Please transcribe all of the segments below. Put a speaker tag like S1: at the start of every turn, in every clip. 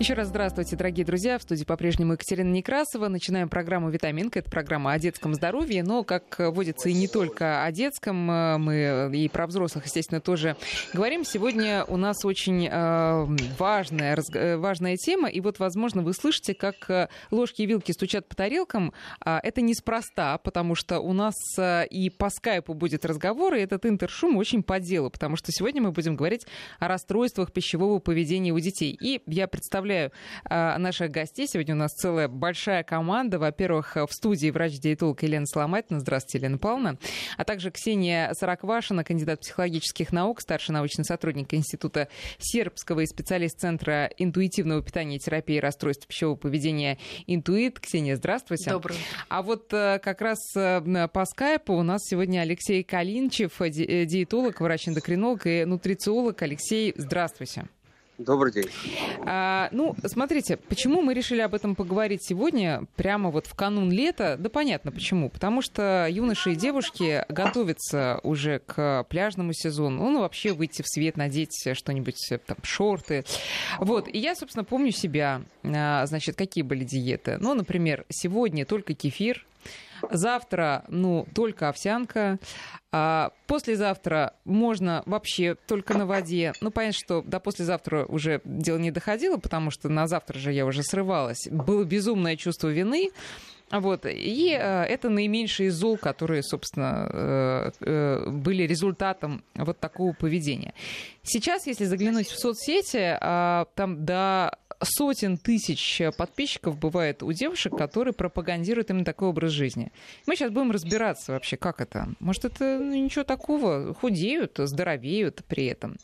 S1: Еще раз здравствуйте, дорогие друзья. В студии по-прежнему Екатерина Некрасова. Начинаем программу «Витаминка». Это программа о детском здоровье, но, как водится, и не только о детском. Мы и про взрослых, естественно, тоже говорим. Сегодня у нас очень э, важная, э, важная тема. И вот, возможно, вы слышите, как э, ложки и вилки стучат по тарелкам. А, это неспроста, потому что у нас и по скайпу будет разговор, и этот интершум очень по делу, потому что сегодня мы будем говорить о расстройствах пищевого поведения у детей. И я представляю представляю а, наших гостей. Сегодня у нас целая большая команда. Во-первых, в студии врач-диетолог Елена Соломатина. Здравствуйте, Елена Павловна. А также Ксения Сараквашина, кандидат психологических наук, старший научный сотрудник Института Сербского и специалист Центра интуитивного питания и терапии расстройств пищевого поведения «Интуит». Ксения, здравствуйте.
S2: Добрый.
S1: А вот э, как раз э, по скайпу у нас сегодня Алексей Калинчев, э, диетолог, врач-эндокринолог и нутрициолог. Алексей, здравствуйте.
S3: Добрый день.
S1: А, ну, смотрите, почему мы решили об этом поговорить сегодня, прямо вот в канун лета? Да понятно почему. Потому что юноши и девушки готовятся уже к пляжному сезону. Ну, вообще выйти в свет, надеть что-нибудь, там, шорты. Вот, и я, собственно, помню себя. А, значит, какие были диеты? Ну, например, сегодня только кефир, Завтра, ну, только овсянка. А послезавтра можно вообще только на воде. Ну, понятно, что до послезавтра уже дело не доходило, потому что на завтра же я уже срывалась. Было безумное чувство вины. Вот. И э, это наименьшие зол, которые, собственно, э, э, были результатом вот такого поведения. Сейчас, если заглянуть в соцсети, э, там до сотен тысяч подписчиков бывает у девушек, которые пропагандируют именно такой образ жизни. Мы сейчас будем разбираться вообще, как это. Может, это ну, ничего такого, худеют, здоровеют при этом.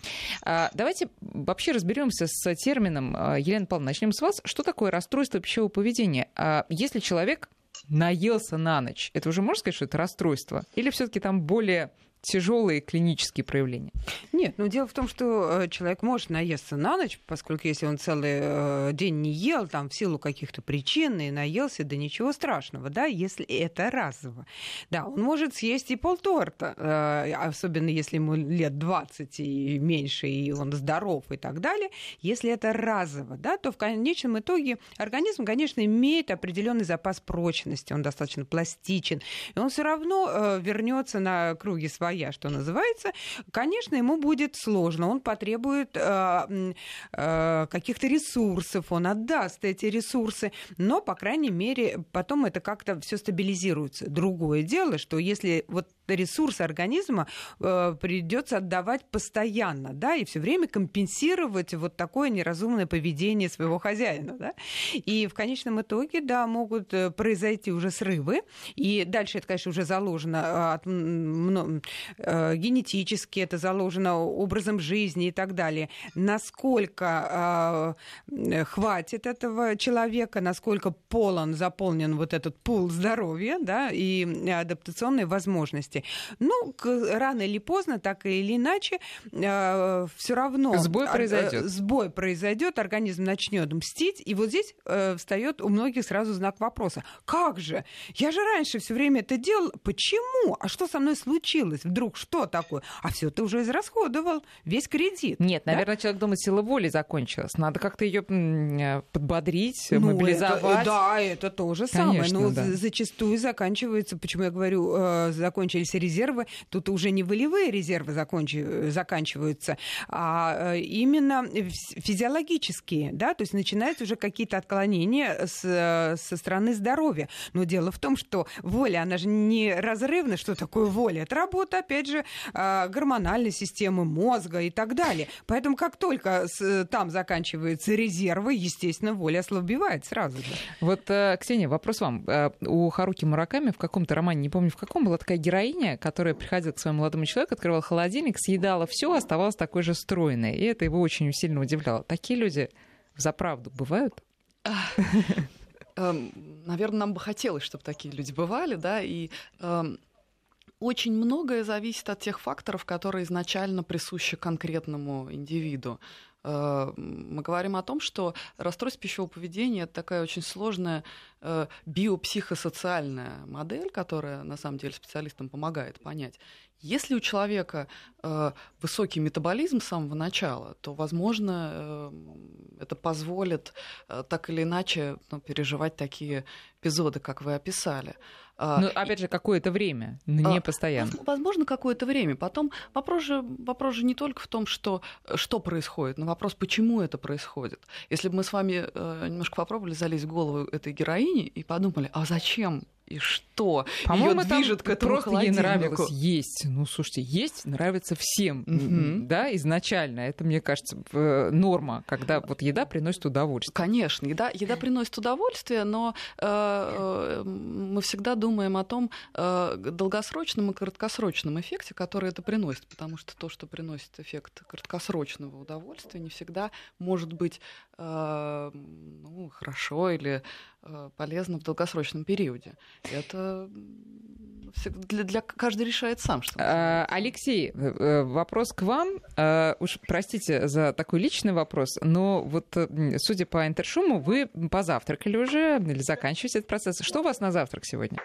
S1: А, давайте вообще разберемся с термином. А, Елена Павловна, начнем с вас. Что такое расстройство пищевого поведения? А, если человек наелся на ночь, это уже можно сказать, что это расстройство? Или все-таки там более тяжелые клинические проявления?
S2: Нет, но дело в том, что э, человек может наесться на ночь, поскольку если он целый э, день не ел, там в силу каких-то причин и наелся, да ничего страшного, да, если это разово. Да, он может съесть и полторта, э, особенно если ему лет 20 и меньше, и он здоров и так далее. Если это разово, да, то в конечном итоге организм, конечно, имеет определенный запас прочности, он достаточно пластичен, и он все равно вернется на круги своей своя, что называется, конечно, ему будет сложно. Он потребует э, э, каких-то ресурсов, он отдаст эти ресурсы, но, по крайней мере, потом это как-то все стабилизируется. Другое дело, что если вот ресурсы организма э, придется отдавать постоянно, да, и все время компенсировать вот такое неразумное поведение своего хозяина, да. И в конечном итоге, да, могут э, произойти уже срывы, и дальше это, конечно, уже заложено а, от, генетически, это заложено образом жизни и так далее. Насколько э, хватит этого человека, насколько полон, заполнен вот этот пул здоровья, да, и адаптационные возможности. Ну, рано или поздно, так или иначе, э, все равно
S1: сбой произойдет.
S2: Сбой произойдет, организм начнет мстить, и вот здесь э, встает у многих сразу знак вопроса: как же? Я же раньше все время это делал, почему? А что со мной случилось? Вдруг что такое? А все ты уже израсходовал весь кредит.
S1: Нет, да? наверное, человек думает, сила воли закончилась. Надо как-то ее э, подбодрить, ну, мобилизовать.
S2: Это, да, это то же самое. Но да. зачастую заканчивается, почему я говорю, э, закончились кончились резервы, тут уже не волевые резервы закончи, заканчиваются, а э, именно физиологические, да, то есть начинаются уже какие-то отклонения с, со стороны здоровья. Но дело в том, что воля, она же не разрывна, что такое воля? Это работа, опять же, а, гормональной системы мозга и так далее. Поэтому как только там заканчиваются резервы, естественно, воля ослабевает сразу же.
S1: Вот, э, Ксения, вопрос вам. Э, у Харуки Мураками в каком-то романе, не помню в каком, была такая героиня, героиня, которая приходила к своему молодому человеку, открывала холодильник, съедала все, оставалась такой же стройной. И это его очень сильно удивляло. Такие люди за правду бывают?
S4: Эм, Наверное, нам бы хотелось, чтобы такие люди бывали, да, и эм, очень многое зависит от тех факторов, которые изначально присущи конкретному индивиду. Э, мы говорим о том, что расстройство пищевого поведения это такая очень сложная э, биопсихосоциальная модель, которая на самом деле специалистам помогает понять. Если у человека э, высокий метаболизм с самого начала, то, возможно, э, это позволит э, так или иначе ну, переживать такие эпизоды, как вы описали.
S1: А, ну, опять же, какое-то время, не а, постоянно.
S4: Возможно, какое-то время. Потом вопрос же, вопрос же не только в том, что, что происходит, но вопрос, почему это происходит. Если бы мы с вами э, немножко попробовали залезть в голову этой героини и подумали, а зачем и что
S1: По-моему, ее движет к этому просто ей нравилось есть. Ну, слушайте, есть нравится всем, mm-hmm. да, изначально. Это, мне кажется, норма, когда вот еда приносит удовольствие.
S4: Конечно, еда, еда приносит удовольствие, но э, э, мы всегда думаем о том э, долгосрочном и краткосрочном эффекте, который это приносит, потому что то, что приносит эффект краткосрочного удовольствия, не всегда может быть э, ну, хорошо или Э, полезно в долгосрочном периоде. Это для, для каждый решает сам, что.
S1: А, Алексей, э, э, вопрос к вам. Уж простите за такой личный вопрос, но вот судя по интершуму, вы позавтракали уже или заканчиваете этот процесс. Что у вас на завтрак сегодня?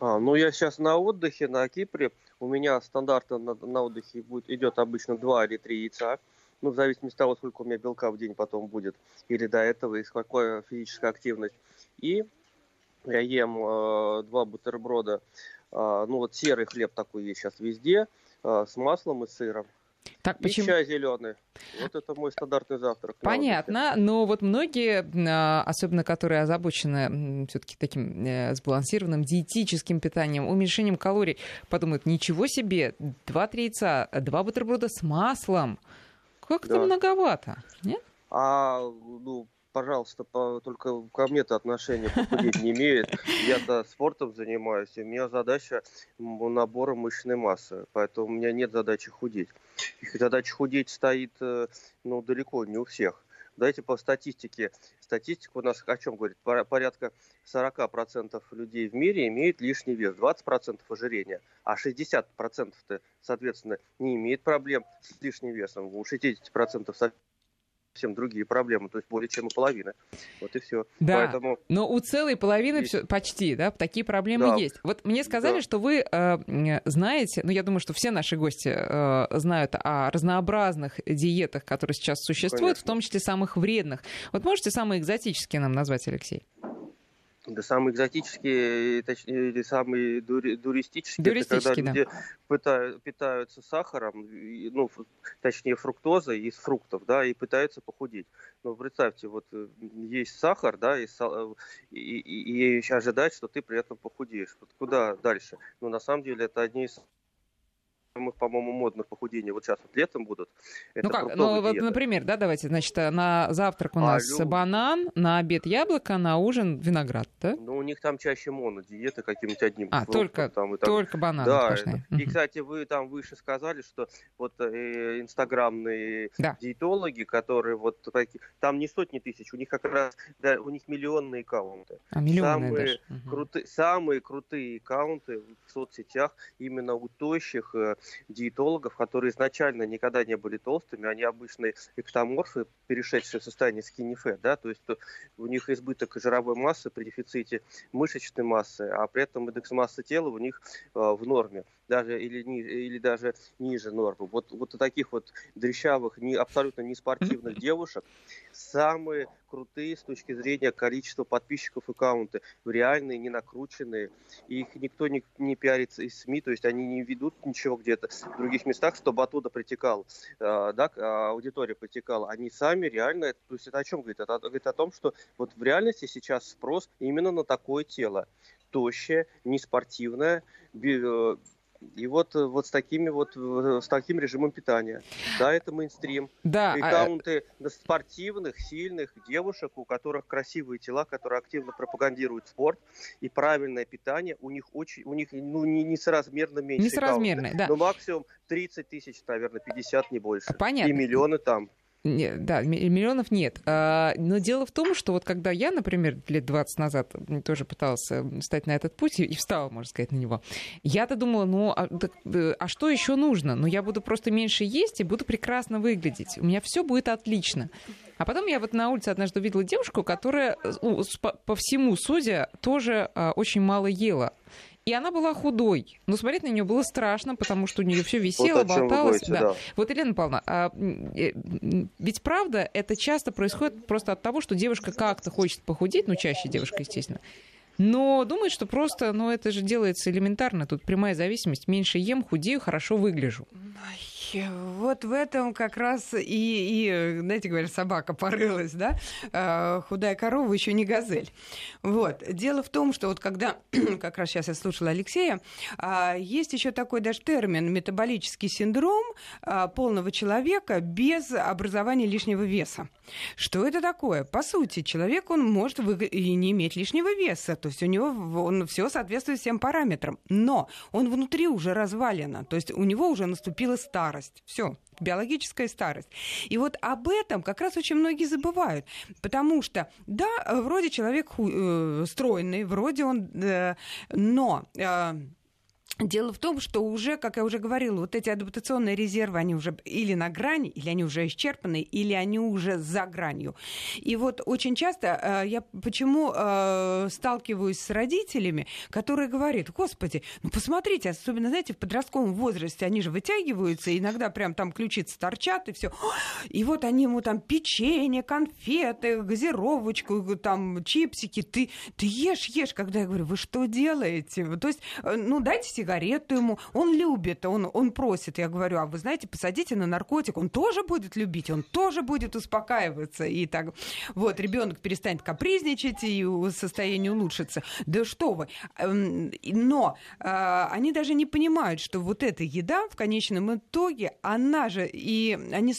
S3: А, ну, я сейчас на отдыхе на Кипре. У меня стандартно на, на отдыхе будет, идет обычно 2 или 3 яйца ну, в зависимости от того, сколько у меня белка в день потом будет, или до этого, и с какой физическая активность. И я ем э, два бутерброда, э, ну, вот серый хлеб такой есть сейчас везде, э, с маслом и сыром. Так, почему? И чай зеленый. Вот это мой стандартный завтрак.
S1: Понятно, но вот многие, а, особенно которые озабочены все-таки таким э, сбалансированным диетическим питанием, уменьшением калорий, подумают, ничего себе, два-три яйца, два бутерброда с маслом. Как-то да. многовато, нет?
S3: А, ну, пожалуйста, по, только ко мне-то отношения похудеть не имеет. Я-то спортом занимаюсь, и у меня задача набора мышечной массы, поэтому у меня нет задачи худеть. И задача худеть стоит, э, ну, далеко не у всех. Давайте по статистике. Статистика у нас о чем говорит? Порядка 40% людей в мире имеют лишний вес, 20% ожирения, а 60% соответственно, не имеет проблем с лишним весом. У 60% совсем другие проблемы, то есть более чем у половины. Вот и все.
S1: Да, Поэтому... но у целой половины есть. Все, почти, да, такие проблемы да. есть. Вот мне сказали, да. что вы э, знаете, ну я думаю, что все наши гости э, знают о разнообразных диетах, которые сейчас существуют, Конечно. в том числе самых вредных. Вот можете самые экзотические нам назвать, Алексей?
S3: Да самые экзотические, точнее, или самые дури, дуристические, это когда да. люди пытают, питаются сахаром, ну, точнее, фруктозой из фруктов, да, и пытаются похудеть. Ну, представьте, вот э, есть сахар, да, и, и, и, и ожидать, что ты при этом похудеешь. Вот куда дальше? Ну, на самом деле, это одни из самых, по-моему, модных похудений вот сейчас вот летом будут.
S1: Это ну как, ну вот, например, да, давайте, значит, на завтрак у а, нас лю... банан, на обед яблоко, на ужин виноград, да?
S3: Ну, у них там чаще монодиеты каким-нибудь одним.
S1: А, фруктом, только, там, и так. только бананы
S3: Да, и, кстати, вы там выше сказали, что вот э, инстаграмные да. диетологи, которые вот такие, там не сотни тысяч, у них как раз, да, у них миллионные аккаунты.
S1: А, миллионные
S3: самые,
S1: даже.
S3: Крутые, самые крутые аккаунты в соцсетях именно у тощих, э, диетологов, которые изначально никогда не были толстыми, они обычные эктоморфы, перешедшие в состояние skinny fat, да, то есть у них избыток жировой массы при дефиците мышечной массы, а при этом индекс массы тела у них э, в норме даже или, или даже ниже нормы. Вот, вот у таких вот дрещавых, не, абсолютно не спортивных девушек самые крутые с точки зрения количества подписчиков аккаунты, реальные, не накрученные. И их никто не, не пиарится из СМИ, то есть они не ведут ничего где-то в других местах, чтобы оттуда притекал, э, да, а, аудитория притекала. Они сами реально, то есть это о чем говорит? Это говорит о том, что вот в реальности сейчас спрос именно на такое тело. Тощее, неспортивное, э, и вот, э, вот с такими вот э, с таким режимом питания. Да, это мейнстрим. Да. Аккаунты а... спортивных, сильных девушек, у которых красивые тела, которые активно пропагандируют спорт и правильное питание, у них очень, у них ну не несоразмерно меньше.
S1: Несоразмерно, да.
S3: Но максимум 30 тысяч, наверное, 50 не больше.
S1: Понятно.
S3: И миллионы там.
S1: Нет, да, миллионов нет. А, но дело в том, что вот когда я, например, лет 20 назад тоже пыталась стать на этот путь и встала, можно сказать, на него, я-то думала, ну, а, так, э, а что еще нужно? Ну, я буду просто меньше есть и буду прекрасно выглядеть. У меня все будет отлично. А потом я вот на улице однажды увидела девушку, которая, по, по всему судя, тоже а, очень мало ела. И она была худой. Но смотреть на нее было страшно, потому что у нее все висело, вот болталось. Говорите, да. Да. Вот, Елена Павловна, а, э, ведь правда, это часто происходит просто от того, что девушка как-то хочет похудеть, ну, чаще девушка, естественно, но думает, что просто, ну, это же делается элементарно. Тут прямая зависимость. Меньше ем, худею, хорошо выгляжу.
S2: Вот в этом как раз и, и знаете, говорят, собака порылась, да? Э, худая корова еще не газель. Вот. Дело в том, что вот когда, как раз сейчас я слушала Алексея, э, есть еще такой даже термин метаболический синдром э, полного человека без образования лишнего веса. Что это такое? По сути, человек, он может и не иметь лишнего веса, то есть у него он все соответствует всем параметрам, но он внутри уже развалено, то есть у него уже наступила старость. Все, биологическая старость. И вот об этом как раз очень многие забывают, потому что, да, вроде человек э, стройный, вроде он, э, но э, Дело в том, что уже, как я уже говорила, вот эти адаптационные резервы, они уже или на грани, или они уже исчерпаны, или они уже за гранью. И вот очень часто э, я почему э, сталкиваюсь с родителями, которые говорят, господи, ну посмотрите, особенно, знаете, в подростковом возрасте они же вытягиваются, иногда прям там ключицы торчат и все. И вот они ему там печенье, конфеты, газировочку, там чипсики, ты, ты ешь, ешь. Когда я говорю, вы что делаете? То есть, э, ну дайте сигарету ему. Он любит, он, он просит. Я говорю, а вы знаете, посадите на наркотик, он тоже будет любить, он тоже будет успокаиваться. И так вот, ребенок перестанет капризничать, и состояние улучшится. Да что вы. Эм, но э, они даже не понимают, что вот эта еда в конечном итоге, она же и они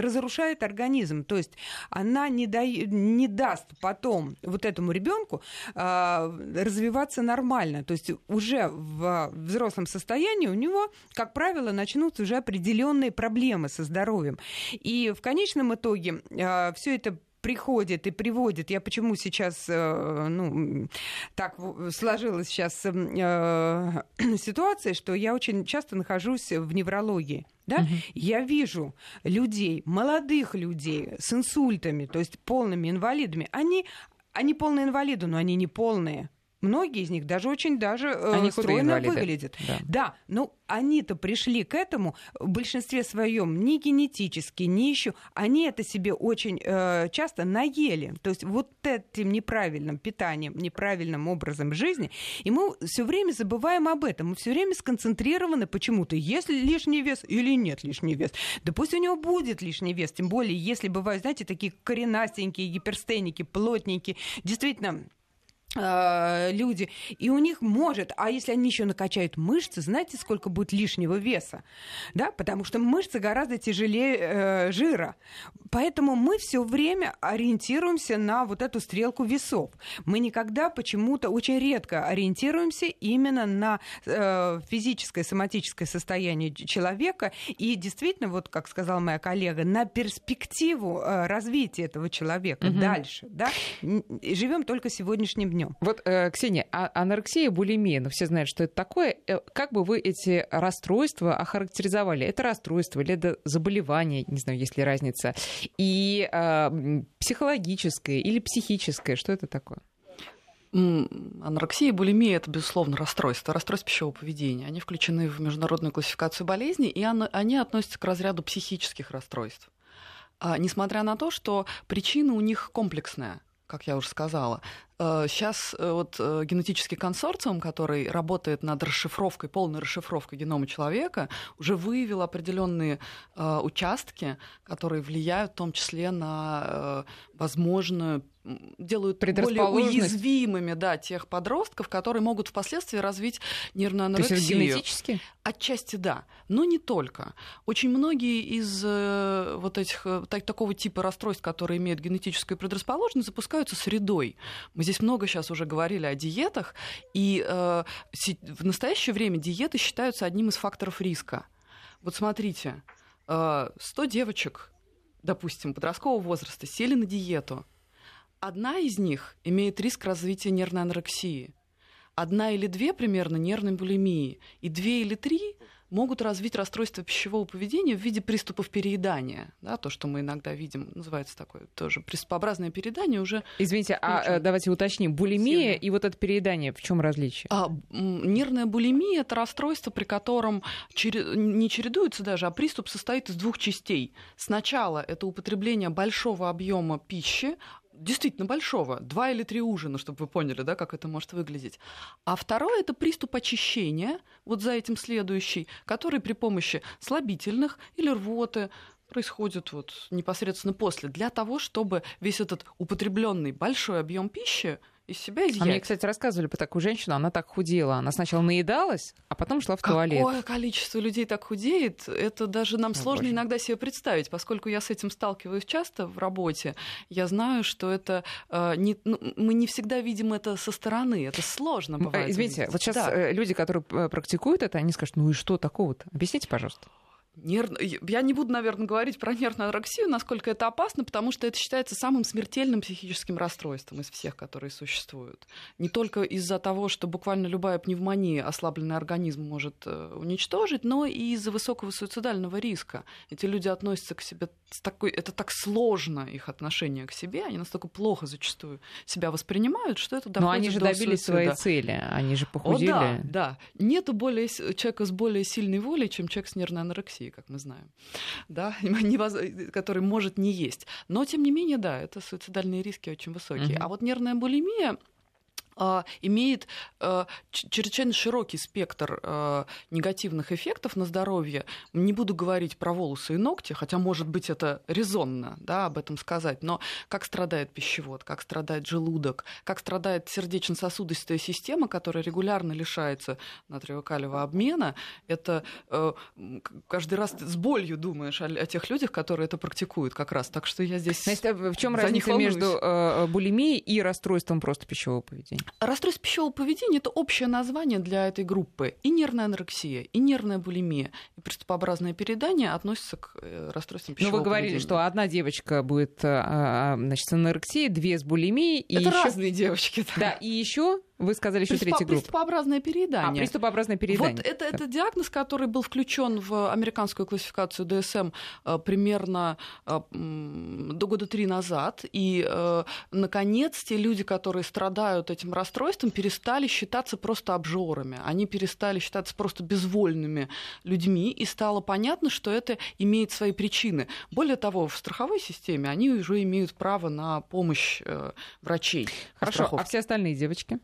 S2: разрушают организм. То есть она не, да, не даст потом вот этому ребенку э, развиваться нормально. То есть уже в взрослом состоянии у него, как правило, начнутся уже определенные проблемы со здоровьем. И в конечном итоге э, все это приходит и приводит. Я почему сейчас, э, ну, так сложилась сейчас э, ситуация, что я очень часто нахожусь в неврологии. Да? Угу. Я вижу людей, молодых людей с инсультами, то есть полными инвалидами. Они, они полные инвалиды, но они не полные. Многие из них даже очень даже э, они стройно выглядят. Да. да, ну они-то пришли к этому в большинстве своем не генетически, не еще. Они это себе очень э, часто наели. То есть вот этим неправильным питанием, неправильным образом жизни. И мы все время забываем об этом. Мы все время сконцентрированы почему-то, есть ли лишний вес или нет лишний вес. Да пусть у него будет лишний вес. Тем более, если бывают, знаете, такие коренастенькие гиперстеники, плотненькие. Действительно, люди, и у них может, а если они еще накачают мышцы, знаете, сколько будет лишнего веса, да, потому что мышцы гораздо тяжелее э, жира, поэтому мы все время ориентируемся на вот эту стрелку весов. Мы никогда почему-то очень редко ориентируемся именно на э, физическое, соматическое состояние человека и действительно, вот как сказала моя коллега, на перспективу э, развития этого человека угу. дальше, да, живем только сегодняшним днем.
S1: Вот, э, Ксения, а анорексия, булимия, ну все знают, что это такое. Э, как бы вы эти расстройства охарактеризовали? Это расстройство или это заболевание, не знаю, есть ли разница, и э, психологическое или психическое, что это такое?
S4: Анорексия и булимия – это, безусловно, расстройство, расстройство пищевого поведения. Они включены в международную классификацию болезней, и они относятся к разряду психических расстройств. А, несмотря на то, что причина у них комплексная как я уже сказала. Сейчас э, э, вот э, генетический консорциум, который работает над расшифровкой, полной расшифровкой генома человека, уже выявил определенные участки, которые влияют в том числе на возможную делают более уязвимыми да, тех подростков, которые могут впоследствии развить нервную анорексию.
S1: То есть генетически?
S4: Отчасти да, но не только. Очень многие из вот этих так, такого типа расстройств, которые имеют генетическую предрасположенность, запускаются средой. Мы здесь много сейчас уже говорили о диетах, и э, в настоящее время диеты считаются одним из факторов риска. Вот смотрите, э, 100 девочек, допустим, подросткового возраста сели на диету – Одна из них имеет риск развития нервной анорексии, одна или две примерно нервной булимии, и две или три могут развить расстройство пищевого поведения в виде приступов переедания. Да, то, что мы иногда видим, называется такое тоже приступообразное переедание уже.
S1: Извините, а э, давайте уточним, булимия Сильно. и вот это переедание, в чем различие? А,
S4: нервная булимия это расстройство, при котором не чередуется даже, а приступ состоит из двух частей. Сначала это употребление большого объема пищи, действительно большого, два или три ужина, чтобы вы поняли, да, как это может выглядеть. А второе – это приступ очищения, вот за этим следующий, который при помощи слабительных или рвоты происходит вот непосредственно после, для того, чтобы весь этот употребленный большой объем пищи из себя изъять.
S1: А мне, кстати, рассказывали про такую женщину, она так худела. Она сначала наедалась, а потом шла в
S4: Какое
S1: туалет.
S4: Какое количество людей так худеет, это даже нам О, сложно боже. иногда себе представить, поскольку я с этим сталкиваюсь часто в работе. Я знаю, что это э, не, ну, мы не всегда видим это со стороны, это сложно э, бывает.
S1: Извините, увидеть. вот сейчас да. Э, люди, которые э, практикуют это, они скажут, ну и что такого-то? Объясните, пожалуйста.
S4: Нерв... Я не буду, наверное, говорить про нервную анорексию, насколько это опасно, потому что это считается самым смертельным психическим расстройством из всех, которые существуют. Не только из-за того, что буквально любая пневмония ослабленный организм может э, уничтожить, но и из-за высокого суицидального риска. Эти люди относятся к себе с такой... Это так сложно, их отношение к себе, они настолько плохо зачастую себя воспринимают, что это доходит
S1: Но они же добились
S4: суицида.
S1: своей цели, они же похудели. О,
S4: да, да. Нету более... человека с более сильной волей, чем человек с нервной анорексией России, как мы знаем, да, который может не есть. Но, тем не менее, да, это суицидальные риски очень высокие. Угу. А вот нервная булимия имеет а, чрезвычайно широкий спектр а, негативных эффектов на здоровье. Не буду говорить про волосы и ногти, хотя, может быть, это резонно да, об этом сказать, но как страдает пищевод, как страдает желудок, как страдает сердечно-сосудистая система, которая регулярно лишается натриево-калиевого обмена, это каждый раз с болью думаешь о, о тех людях, которые это практикуют как раз. Так что я здесь
S1: Значит, в чем разница между булимией и расстройством просто пищевого поведения?
S4: Расстройство пищевого поведения – это общее название для этой группы. И нервная анорексия, и нервная булимия, и приступообразное переедание относятся к э, расстройствам пищевого поведения.
S1: Ну, вы говорили,
S4: поведения.
S1: что одна девочка будет э, а, значит, с анорексией, две с булимией.
S4: И это ещё... разные девочки.
S1: Да, да и еще вы сказали еще третью группу.
S4: Приступообразное переедание.
S1: А, приступообразное переедание.
S4: Вот это, это диагноз, который был включен в американскую классификацию ДСМ э, примерно э, до года три назад. И, э, наконец, те люди, которые страдают этим расстройством, перестали считаться просто обжорами. Они перестали считаться просто безвольными людьми. И стало понятно, что это имеет свои причины. Более того, в страховой системе они уже имеют право на помощь врачей.
S1: Хорошо, а все остальные девочки?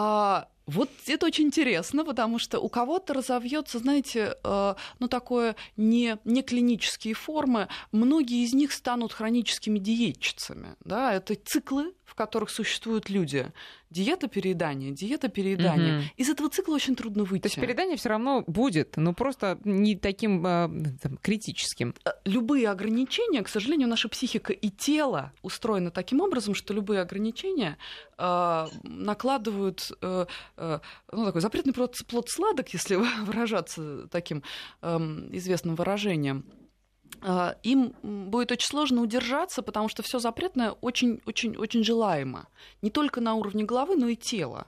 S4: А, вот это очень интересно, потому что у кого-то разовьется, знаете, э, ну такое не, не клинические формы. Многие из них станут хроническими диетчицами. Да? Это циклы, в которых существуют люди диета переедания, диета переедания. Угу. Из этого цикла очень трудно выйти.
S1: То есть переедание все равно будет, но просто не таким э, там, критическим.
S4: Э, любые ограничения, к сожалению, наша психика и тело устроены таким образом, что любые ограничения э, накладывают э, э, ну, такой запретный плод, плод сладок, если выражаться таким э, известным выражением. А, им будет очень сложно удержаться, потому что все запретное очень-очень-очень желаемо. Не только на уровне головы, но и тела.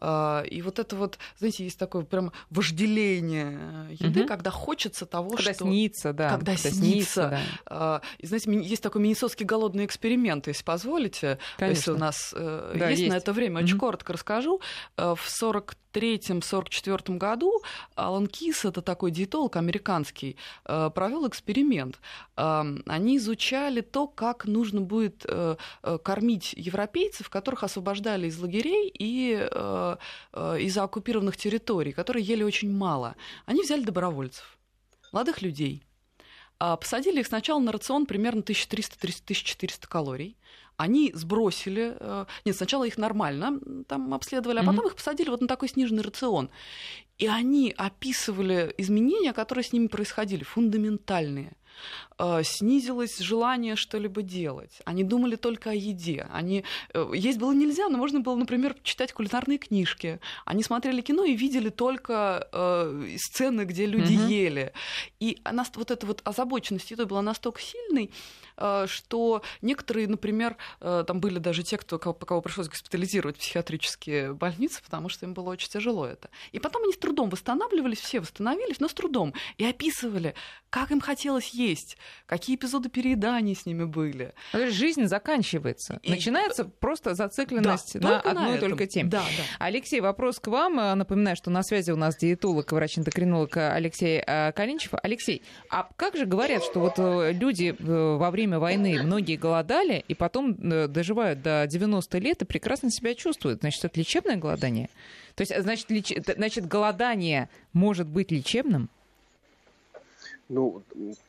S4: А, и вот это вот, знаете, есть такое прям вожделение э, еды, угу. когда хочется того,
S1: когда
S4: что...
S1: снится, да.
S4: Когда, когда снится. снится да. А, и, знаете, есть такой миннесотский голодный эксперимент, если позволите. Конечно. Если у нас э, да, есть, есть на это время, угу. очень коротко расскажу. Э, в 40 1943-1944 году Алан Кис, это такой диетолог американский, э, провел эксперимент. Э, они изучали то, как нужно будет э, кормить европейцев, которых освобождали из лагерей и из оккупированных территорий, которые ели очень мало. Они взяли добровольцев, молодых людей а, – Посадили их сначала на рацион примерно 1300-1400 калорий, они сбросили, э, нет, сначала их нормально там обследовали, а потом mm-hmm. их посадили вот на такой сниженный рацион. И они описывали изменения, которые с ними происходили, фундаментальные. Э, снизилось желание что-либо делать. Они думали только о еде. Они... Э, есть было нельзя, но можно было, например, читать кулинарные книжки. Они смотрели кино и видели только э, сцены, где люди угу. ели. И она, вот эта вот озабоченность едой была настолько сильной, э, что некоторые, например, э, там были даже те, кто, кого, кого пришлось госпитализировать в психиатрические больницы, потому что им было очень тяжело это. И потом они с трудом восстанавливались, все восстановились, но с трудом. И описывали, как им хотелось есть, какие эпизоды перееданий с ними были.
S1: Жизнь заканчивается. И... Начинается просто зацикленность да, на одной на только теме.
S4: Да, да.
S1: Алексей, вопрос к вам. Напоминаю, что на связи у нас диетолог, врач-эндокринолог Алексей э, Калинчев. Алексей, а как же говорят, что вот э, люди э, во время войны многие голодали и потом доживают до 90 лет и прекрасно себя чувствуют? Значит, это лечебное голодание? То есть, значит, леч... значит голодание может быть лечебным?
S3: Ну,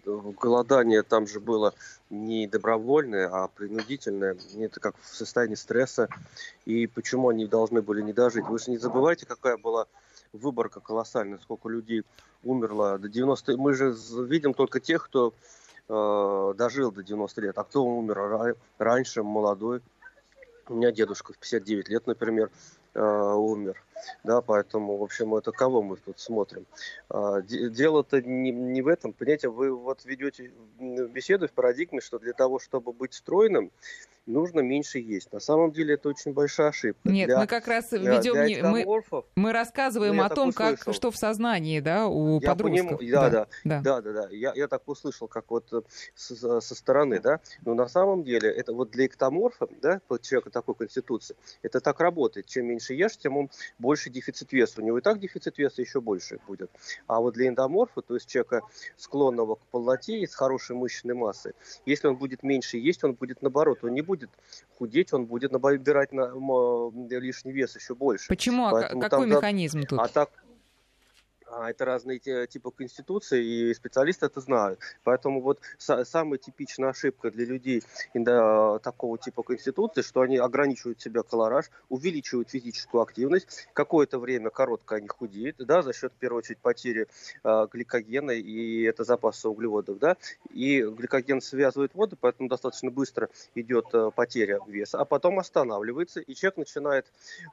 S3: голодание там же было не добровольное, а принудительное. Это как в состоянии стресса. И почему они должны были не дожить? Вы же не забывайте, какая была выборка колоссальная, сколько людей умерло до 90. Мы же видим только тех, кто э, дожил до 90 лет, а кто умер раньше, молодой. У меня дедушка в 59 лет, например, э, умер. Да, поэтому, в общем, это кого мы тут смотрим? А, дело-то не, не в этом. Понимаете, вы вот ведете беседу в парадигме, что для того, чтобы быть стройным, нужно меньше есть. На самом деле это очень большая ошибка.
S1: Нет, для, мы как раз ведем не, мы, мы рассказываем ну, о том, как что в сознании, да, у я подростков.
S3: Поним... Да, да, да, да, да, да. Я, я так услышал, как вот э, со, со стороны, да. Но на самом деле это вот для эктоморфа, да, человека такой конституции, это так работает. Чем меньше ешь, тем он больше дефицит веса. У него и так дефицит веса еще больше будет. А вот для эндоморфа, то есть человека склонного к полноте и с хорошей мышечной массой, если он будет меньше есть, он будет наоборот, он не будет худеть, он будет набирать на, лишний вес еще больше.
S1: Почему? А Поэтому Какой там, механизм тут?
S3: А так, а это разные типы конституции, и специалисты это знают. Поэтому вот самая типичная ошибка для людей такого типа конституции, что они ограничивают себя колораж, увеличивают физическую активность, какое-то время коротко они худеют, да, за счет, в первую очередь, потери э, гликогена, и это запасы углеводов, да, и гликоген связывает воду, поэтому достаточно быстро идет э, потеря веса, а потом останавливается, и человек начинает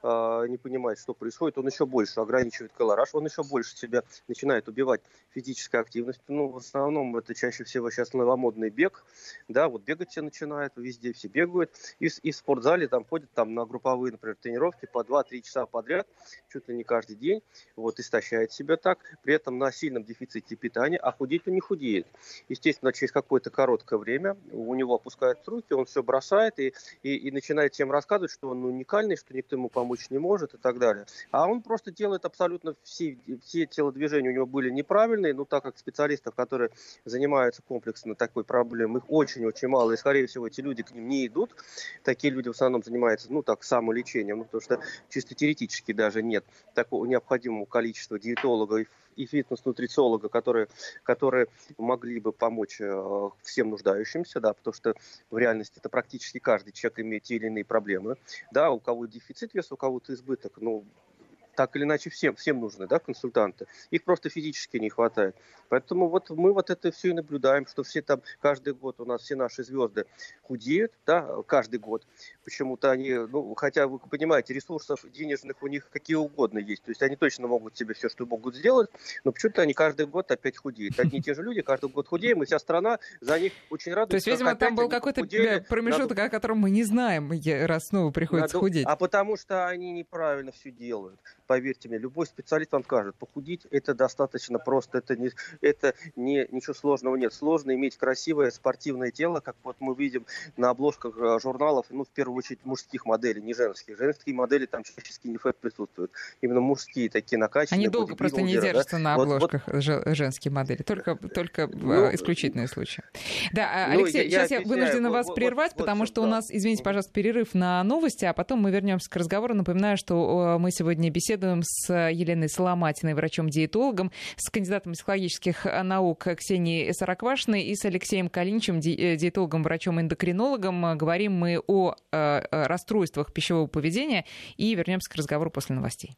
S3: э, не понимать, что происходит, он еще больше ограничивает колораж, он еще больше себя начинает убивать физическая активность. Ну, в основном это чаще всего сейчас новомодный бег. Да, вот бегать все начинают, везде все бегают. И, и в спортзале там ходят там, на групповые, например, тренировки по 2-3 часа подряд, чуть ли не каждый день. Вот, истощает себя так. При этом на сильном дефиците питания, а худеть он не худеет. Естественно, через какое-то короткое время у него опускаются руки, он все бросает и, и, и начинает всем рассказывать, что он уникальный, что никто ему помочь не может и так далее. А он просто делает абсолютно все, все телодвижения у него были неправильные, но так как специалистов, которые занимаются комплексно такой проблемой, их очень-очень мало, и, скорее всего, эти люди к ним не идут. Такие люди в основном занимаются, ну, так, самолечением, ну, потому что чисто теоретически даже нет такого необходимого количества диетологов и фитнес-нутрициолога, которые, которые могли бы помочь э, всем нуждающимся, да, потому что в реальности это практически каждый человек имеет те или иные проблемы. Да, у кого дефицит веса, у кого-то избыток, ну, так или иначе всем, всем нужны, да, консультанты. Их просто физически не хватает. Поэтому вот мы вот это все и наблюдаем, что все там, каждый год у нас все наши звезды худеют, да, каждый год. Почему-то они, ну, хотя вы понимаете, ресурсов денежных у них какие угодно есть. То есть они точно могут себе все, что могут сделать, но почему-то они каждый год опять худеют. Одни и те же люди, каждый год худеем, и вся страна за них очень радуется.
S1: То есть, видимо, там был какой-то промежуток, о котором мы не знаем, раз снова приходится худеть.
S3: А потому что они неправильно все делают поверьте мне, любой специалист вам скажет, похудеть это достаточно просто, это, не, это не, ничего сложного нет. Сложно иметь красивое спортивное тело, как вот мы видим на обложках э, журналов, ну, в первую очередь, мужских моделей, не женских. Женские модели там чаще скинифэт присутствуют. Именно мужские такие накачанные.
S1: Они долго просто не держатся да? на обложках вот, вот. женские модели, только, только ну, исключительные случаи. Да, а, ну, Алексей, я, сейчас я, я вынуждена вас вот, прервать, вот, потому вот, что да. у нас, извините, пожалуйста, перерыв на новости, а потом мы вернемся к разговору. Напоминаю, что мы сегодня беседуем беседуем с Еленой Соломатиной, врачом-диетологом, с кандидатом психологических наук Ксенией Сороквашиной и с Алексеем Калинчем, ди- э, диетологом, врачом-эндокринологом. Говорим мы о э, расстройствах пищевого поведения и вернемся к разговору после новостей.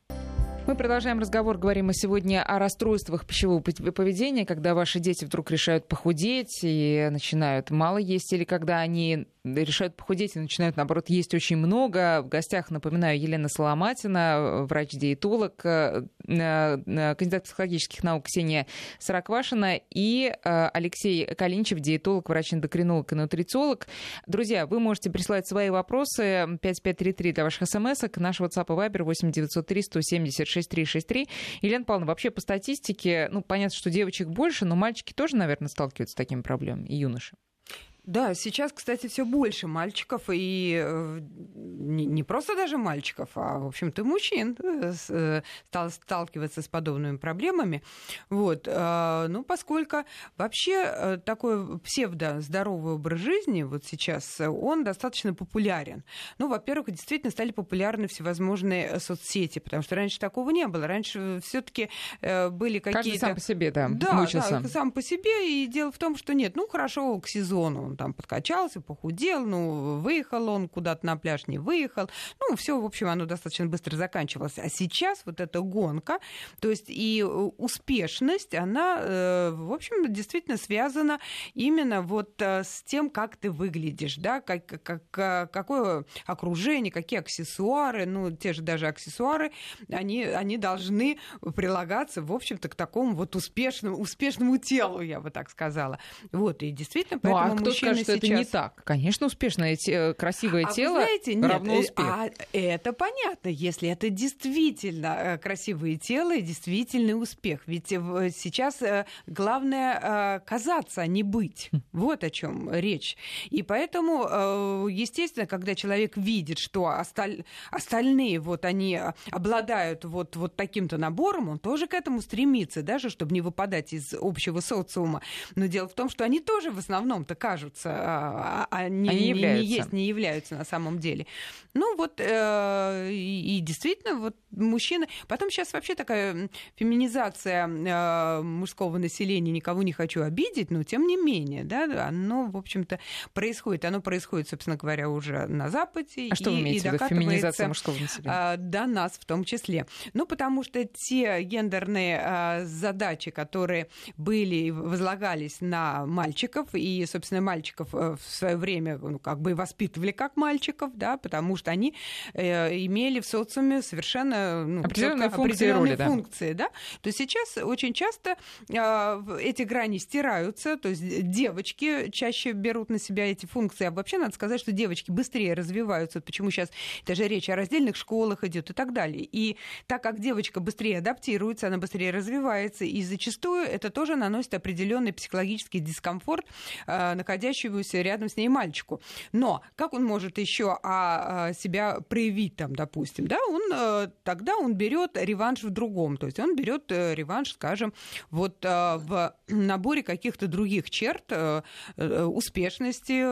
S1: Мы продолжаем разговор. Говорим мы сегодня о расстройствах пищевого поведения, когда ваши дети вдруг решают похудеть и начинают мало есть, или когда они решают похудеть и начинают, наоборот, есть очень много. В гостях, напоминаю, Елена Соломатина, врач-диетолог, э, э, кандидат психологических наук Ксения Сараквашина и э, Алексей Калинчев, диетолог, врач-эндокринолог и нутрициолог. Друзья, вы можете присылать свои вопросы 5533 для ваших смс Наш WhatsApp и Viber 8903 176 363. Елена Павловна, вообще по статистике, ну, понятно, что девочек больше, но мальчики тоже, наверное, сталкиваются с такими проблемами, и юноши.
S2: Да, сейчас, кстати, все больше мальчиков, и э, не, не просто даже мальчиков, а, в общем-то, мужчин э, э, стал сталкиваться с подобными проблемами. Вот. Ну, поскольку вообще такой псевдо-здоровый образ жизни вот сейчас, он достаточно популярен. Ну, во-первых, действительно стали популярны всевозможные соцсети, потому что раньше такого не было. Раньше все таки были какие-то...
S1: Каждый сам по себе, да,
S2: да, мучился. Да, сам по себе, и дело в том, что нет, ну, хорошо, к сезону там подкачался, похудел, ну, выехал он куда-то на пляж, не выехал. Ну, все, в общем, оно достаточно быстро заканчивалось. А сейчас вот эта гонка, то есть и успешность, она, э, в общем, действительно связана именно вот э, с тем, как ты выглядишь, да, как, как, какое окружение, какие аксессуары, ну, те же даже аксессуары, они, они должны прилагаться, в общем-то, к такому вот успешному, успешному телу, я бы так сказала. Вот, и действительно,
S1: поэтому ну, а кто скажет, что сейчас... это не так? Конечно, успешное, э, красивое а тело знаете, нет, равно э, успех. А
S2: это понятно, если это действительно э, красивое тело и действительный успех. Ведь сейчас главное казаться, а не быть. Хм. Вот о чем речь. И поэтому, естественно, когда человек видит, что осталь... остальные вот они обладают вот, вот таким-то набором, он тоже к этому стремится, даже чтобы не выпадать из общего социума. Но дело в том, что они тоже в основном-то кажутся являются, а, а, а не, Они не, не есть, не являются на самом деле. Ну вот, э, и, и действительно, вот мужчины... Потом сейчас вообще такая феминизация э, мужского населения, никого не хочу обидеть, но тем не менее, да, оно, в общем-то, происходит. Оно происходит, собственно говоря, уже на Западе.
S1: А и, что вы имеете в виду, феминизация мужского населения?
S2: Э, до нас в том числе. Ну, потому что те гендерные э, задачи, которые были и возлагались на мальчиков, и, собственно, мальчиков э, в свое время ну, как бы воспитывали как мальчиков, да, потому что они э, имели в социуме совершенно
S1: ну, определенные, функции, определенные роли,
S2: функции, да. То сейчас очень часто э, эти грани стираются, то есть девочки чаще берут на себя эти функции, а вообще надо сказать, что девочки быстрее развиваются, почему сейчас даже речь о раздельных школах идет и так далее. И так как девочка быстрее адаптируется, она быстрее развивается, и зачастую это тоже наносит определенный психологический дискомфорт э, находящемуся рядом с ней мальчику. Но как он может еще а, а, себя проявить там, допустим, да, он э, тогда он берет реванш в другом, то есть он берет э, реванш, скажем, вот э, в наборе каких-то других черт успешности,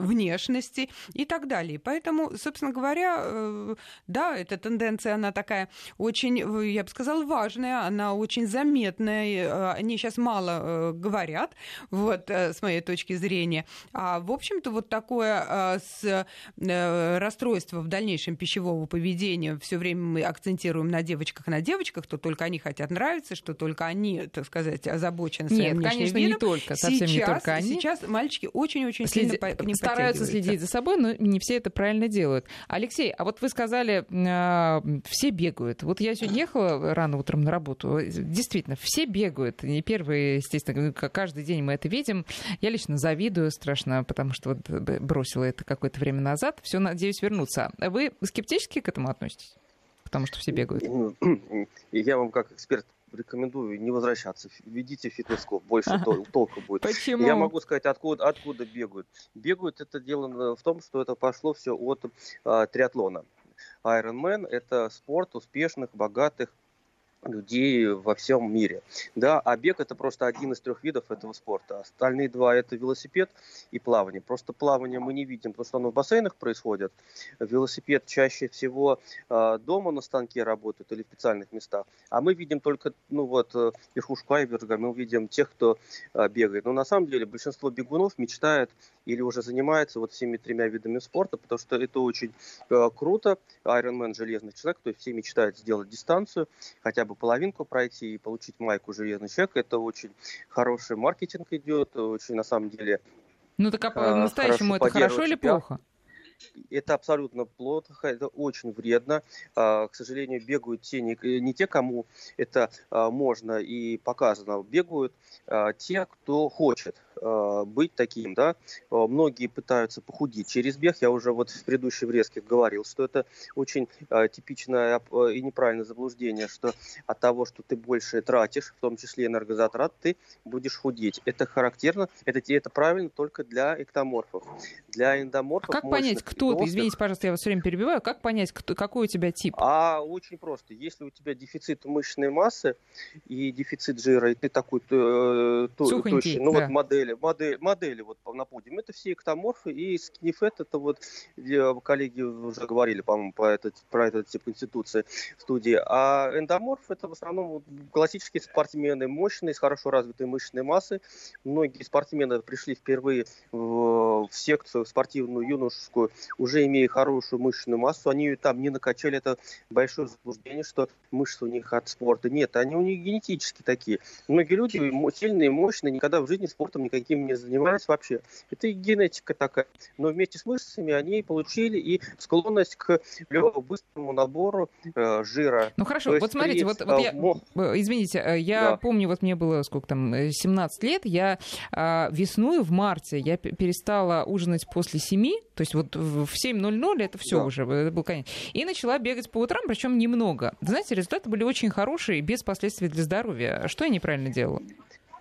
S2: внешности и так далее. Поэтому, собственно говоря, да, эта тенденция, она такая очень, я бы сказала, важная, она очень заметная, они сейчас мало говорят, вот, с моей точки зрения. А, в общем-то, вот такое с расстройство в дальнейшем пищевого поведения, все время мы акцентируем на девочках, на девочках, то только они хотят нравиться, что только они, так сказать, озабочены своим
S1: Нет, конечно,
S2: видом.
S1: не только, совсем
S2: сейчас,
S1: не только они.
S2: Сейчас мальчики очень-очень Следи... сильно по,
S1: стараются следить за собой, но не все это правильно делают. Алексей, а вот вы сказали, э, все бегают. Вот я сегодня ехала рано утром на работу. Действительно, все бегают. Не первые, естественно, каждый день мы это видим. Я лично завидую страшно, потому что вот бросила это какое-то время назад. Все, надеюсь, вернуться. Вы скептически к этому относитесь? Потому что все бегают.
S3: Я вам как эксперт рекомендую не возвращаться. Ведите фитнес-клуб, больше ага. толка будет.
S1: Почему?
S3: Я могу сказать, откуда, откуда бегают. Бегают это дело в том, что это пошло все от а, триатлона. Ironman – это спорт успешных, богатых людей во всем мире. Да, а бег это просто один из трех видов этого спорта. Остальные два это велосипед и плавание. Просто плавание мы не видим, потому что оно в бассейнах происходит. Велосипед чаще всего э, дома на станке работает или в специальных местах. А мы видим только, ну вот, э, верхушку айберга, мы видим тех, кто э, бегает. Но на самом деле большинство бегунов мечтает или уже занимается вот всеми тремя видами спорта, потому что это очень э, круто. Ironman железный человек, то есть все мечтают сделать дистанцию, хотя бы половинку пройти и получить майку железный человек. Это очень хороший маркетинг идет, очень на самом деле
S1: ну так а по-настоящему это хорошо или плохо?
S3: это абсолютно плохо, это очень вредно. А, к сожалению, бегают те, не, не те, кому это а, можно и показано, бегают те, кто хочет быть таким, да. Многие пытаются похудеть через бег. Я уже вот в предыдущей врезке говорил, что это очень типичное и неправильное заблуждение, что от того, что ты больше тратишь, в том числе энергозатрат, ты будешь худеть. Это характерно, это, это правильно только для эктоморфов. Для эндоморфов...
S1: А как понять, кто ты? Извините, пожалуйста, я вас все время перебиваю. Как понять, кто, какой у тебя тип?
S3: А очень просто. Если у тебя дефицит мышечной массы и дефицит жира, и ты такой э, тощий, ну да. вот модели, модели, модели вот на подиуме, это все эктоморфы, и скинифет, это вот коллеги уже говорили, по-моему, по этот, про этот тип конституции в студии. А эндоморф это в основном вот, классические спортсмены, мощные, с хорошо развитой мышечной массой. Многие спортсмены пришли впервые в, в секцию спортивную юношескую уже имея хорошую мышечную массу, они ее там не накачали. Это большое заблуждение, что мышцы у них от спорта. Нет, они у них генетически такие. Многие люди сильные, мощные, никогда в жизни спортом никаким не занимались вообще. Это и генетика такая. Но вместе с мышцами они получили и склонность к быстрому набору э, жира.
S1: Ну хорошо, вот смотрите, вот, вот я, э, извините, э, я да. помню, вот мне было сколько там, 17 лет, я э, весной в марте я перестала ужинать после 7, то есть вот в 7.00 это все да. уже, это был конец. И начала бегать по утрам, причем немного. Знаете, результаты были очень хорошие, без последствий для здоровья. Что я неправильно делала?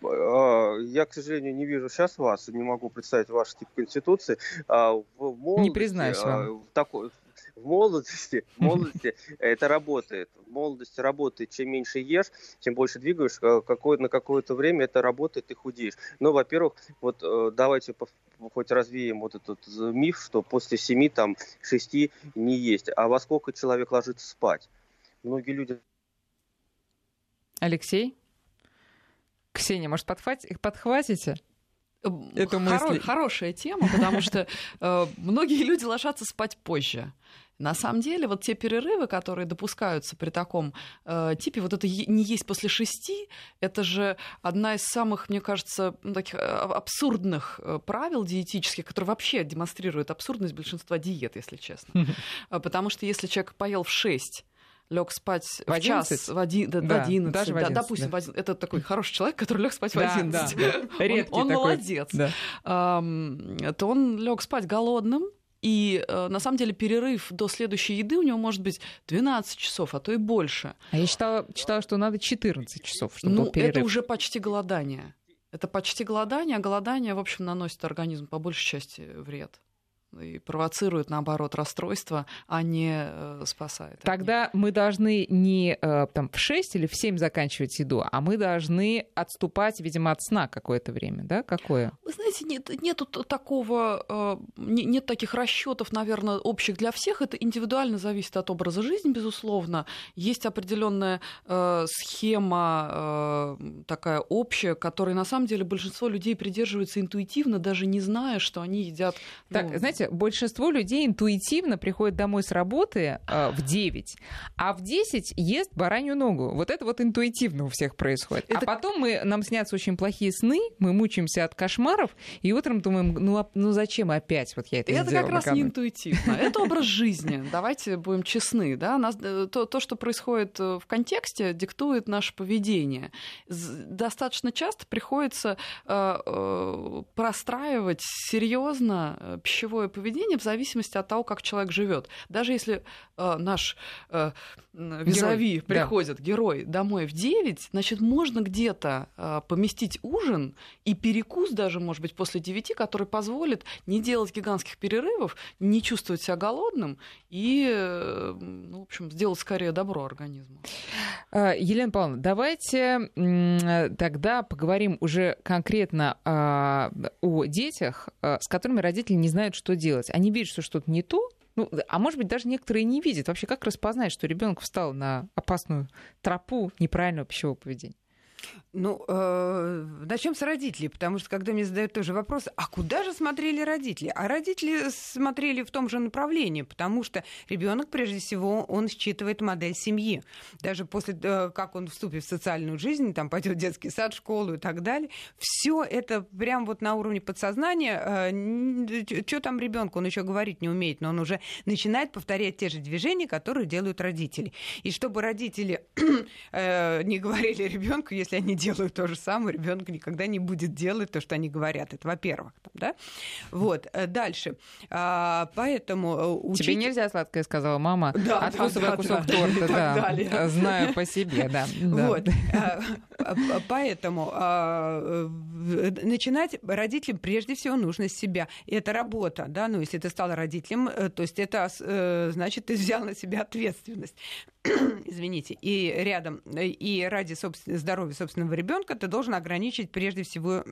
S3: А, я, к сожалению, не вижу сейчас вас, не могу представить ваш тип конституции. А, в молодости,
S1: не признаюсь вам.
S3: В такой, в молодости, в молодости это работает. В молодости работает. Чем меньше ешь, чем больше двигаешь, какое, на какое-то время это работает, и худеешь. Но, во-первых, вот э, давайте хоть развеем вот этот миф, что после 7, там, 6 не есть. А во сколько человек ложится спать? Многие люди...
S1: Алексей? Ксения, может, подхватите? подхватите?
S4: Эту мысль. хорошая тема, потому что э, многие люди ложатся спать позже. На самом деле, вот те перерывы, которые допускаются при таком э, типе, вот это не есть после шести, это же одна из самых, мне кажется, ну, таких а, абсурдных э, правил диетических, которые вообще демонстрируют абсурдность большинства диет, если честно. Потому что если человек поел в шесть лег спать в, в час, в, один, да, да, в 11, даже в 11 да, допустим, да. в 11, это такой хороший человек, который лег спать в 11. Да, да. Редкий он, он такой. молодец. Да. Um, то он лег спать голодным, и э, на самом деле перерыв до следующей еды у него может быть 12 часов, а то и больше.
S1: А я читала, читала что надо 14 часов, чтобы ну, был перерыв.
S4: это уже почти голодание. Это почти голодание, а голодание, в общем, наносит организму по большей части вред и провоцирует, наоборот, расстройство, а не э, спасает.
S1: Тогда мы должны не э, там, в 6 или в 7 заканчивать еду, а мы должны отступать, видимо, от сна какое-то время, да? Какое?
S4: Вы знаете, нет, нету такого, э, нет таких расчетов, наверное, общих для всех. Это индивидуально зависит от образа жизни, безусловно. Есть определенная э, схема э, такая общая, которой на самом деле большинство людей придерживаются интуитивно, даже не зная, что они едят.
S1: Так, ну, знаете, большинство людей интуитивно приходят домой с работы э, в 9, а в 10 ест баранью ногу. Вот это вот интуитивно у всех происходит. А это... А потом мы, нам снятся очень плохие сны, мы мучаемся от кошмаров, и утром думаем, ну, а, ну зачем опять вот я это?
S4: Это как раз не интуитивно. Это образ жизни. Давайте будем честны. Да? Нас, э, то, то, что происходит э, в контексте, диктует наше поведение. Достаточно часто приходится э, э, простраивать серьезно э, пищевое поведение в зависимости от того, как человек живет. Даже если э, наш э, визави герой, приходит, да. герой, домой в 9, значит, можно где-то э, поместить ужин и перекус даже, может быть, после 9, который позволит не делать гигантских перерывов, не чувствовать себя голодным и, э, ну, в общем, сделать скорее добро организму.
S1: Э, Елена Павловна, давайте тогда поговорим уже конкретно э, о детях, э, с которыми родители не знают, что делать. Они видят, что что-то не то, ну, а может быть, даже некоторые не видят. Вообще, как распознать, что ребенок встал на опасную тропу неправильного пищевого поведения?
S2: Ну, э, начнем с родителей, потому что когда мне задают тоже вопрос, а куда же смотрели родители? А родители смотрели в том же направлении, потому что ребенок, прежде всего, он считывает модель семьи. Даже после, э, как он вступит в социальную жизнь, там пойдет в детский сад, школу и так далее, все это прям вот на уровне подсознания. Э, что там ребенку, он еще говорить не умеет, но он уже начинает повторять те же движения, которые делают родители. И чтобы родители э, не говорили ребенку, если они делают то же самое, ребенок никогда не будет делать то, что они говорят. Это во-первых. Да? Вот. Э, дальше. А, поэтому э,
S1: учить... Тебе нельзя сладкое, сказала мама. Да, Откусывая да, кусок да, торта, да. Далее. Знаю по себе, да.
S2: Вот. Поэтому а, начинать родителям прежде всего нужно с себя. И это работа, да, ну, если ты стал родителем, э, то есть это значит, ты взял на себя ответственность. извините, и рядом, и ради собствен... здоровья собственного ребенка ты должен ограничить прежде всего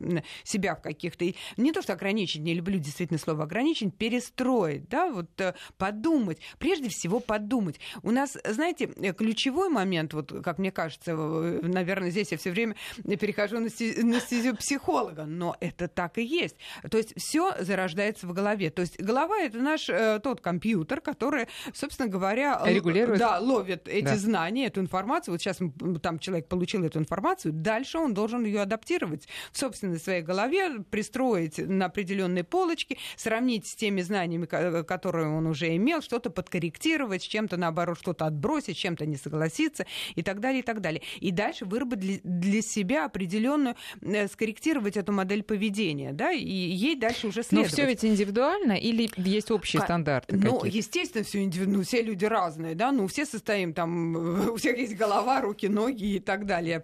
S2: себя в каких-то... Не то, что ограничить, не люблю действительно слово ограничить, перестроить, да, вот э, подумать, прежде всего подумать. У нас, знаете, ключевой момент, вот как мне кажется, наверное, здесь я все время перехожу на стезю психолога, но это так и есть. То есть все зарождается в голове. То есть голова это наш э, тот компьютер, который, собственно говоря,
S1: регулирует,
S2: да, ловит эти да. знания, эту информацию, вот сейчас там человек получил эту информацию, дальше он должен ее адаптировать в собственной своей голове, пристроить на определенные полочки, сравнить с теми знаниями, которые он уже имел, что-то подкорректировать, с чем-то, наоборот, что-то отбросить, с чем-то не согласиться и так далее, и так далее. И дальше выработать для себя определенную, э, скорректировать эту модель поведения, да, и ей дальше уже следовать.
S1: Но все ведь индивидуально или есть общие стандарты?
S2: Ну, естественно, все индивидуально, ну, все люди разные, да, ну, все состоим там у всех есть голова, руки, ноги и так далее,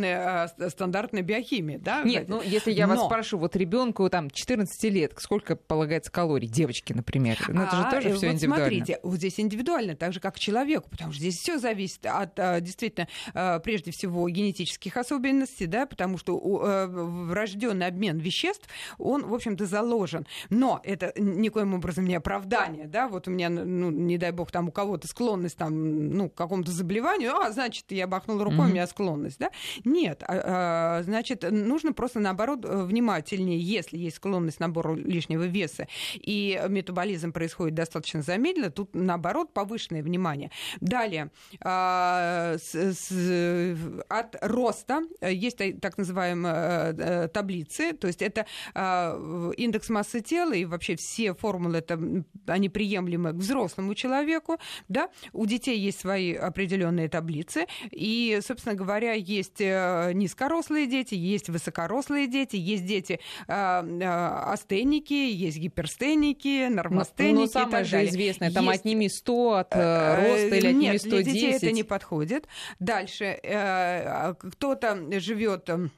S2: определенная а, стандартная биохимия, да?
S1: Нет, ну если я Но... вас спрошу, вот ребенку там 14 лет, сколько полагается калорий, девочки, например, ну это же а, тоже э, все вот индивидуально.
S2: Смотрите, вот здесь индивидуально, так же как человеку, потому что здесь все зависит от а, действительно прежде всего генетических особенностей, да, потому что э, врожденный обмен веществ, он, в общем-то, заложен. Но это никоим образом не оправдание, да, вот у меня, ну, не дай бог, там у кого-то склонность там, ну, к какому-то заболеванию, а, значит, я бахнул рукой, mm-hmm. у меня склонность, да? Нет, а, а, значит, нужно просто, наоборот, внимательнее, если есть склонность к набору лишнего веса, и метаболизм происходит достаточно замедленно, тут, наоборот, повышенное внимание. Далее, а, от роста есть так называемые э, таблицы, то есть это индекс массы тела и вообще все формулы, это, они приемлемы к взрослому человеку, да, у детей есть свои определенные таблицы. И, собственно говоря, есть э, низкорослые дети, есть высокорослые дети, есть дети э, э, астеники, есть гиперстеники, нормостеники. Ну, ну
S1: самое же известное, там есть... отними 100 от роста или отними Нет, 110.
S2: для детей это не подходит. Дальше кто-то живет Э,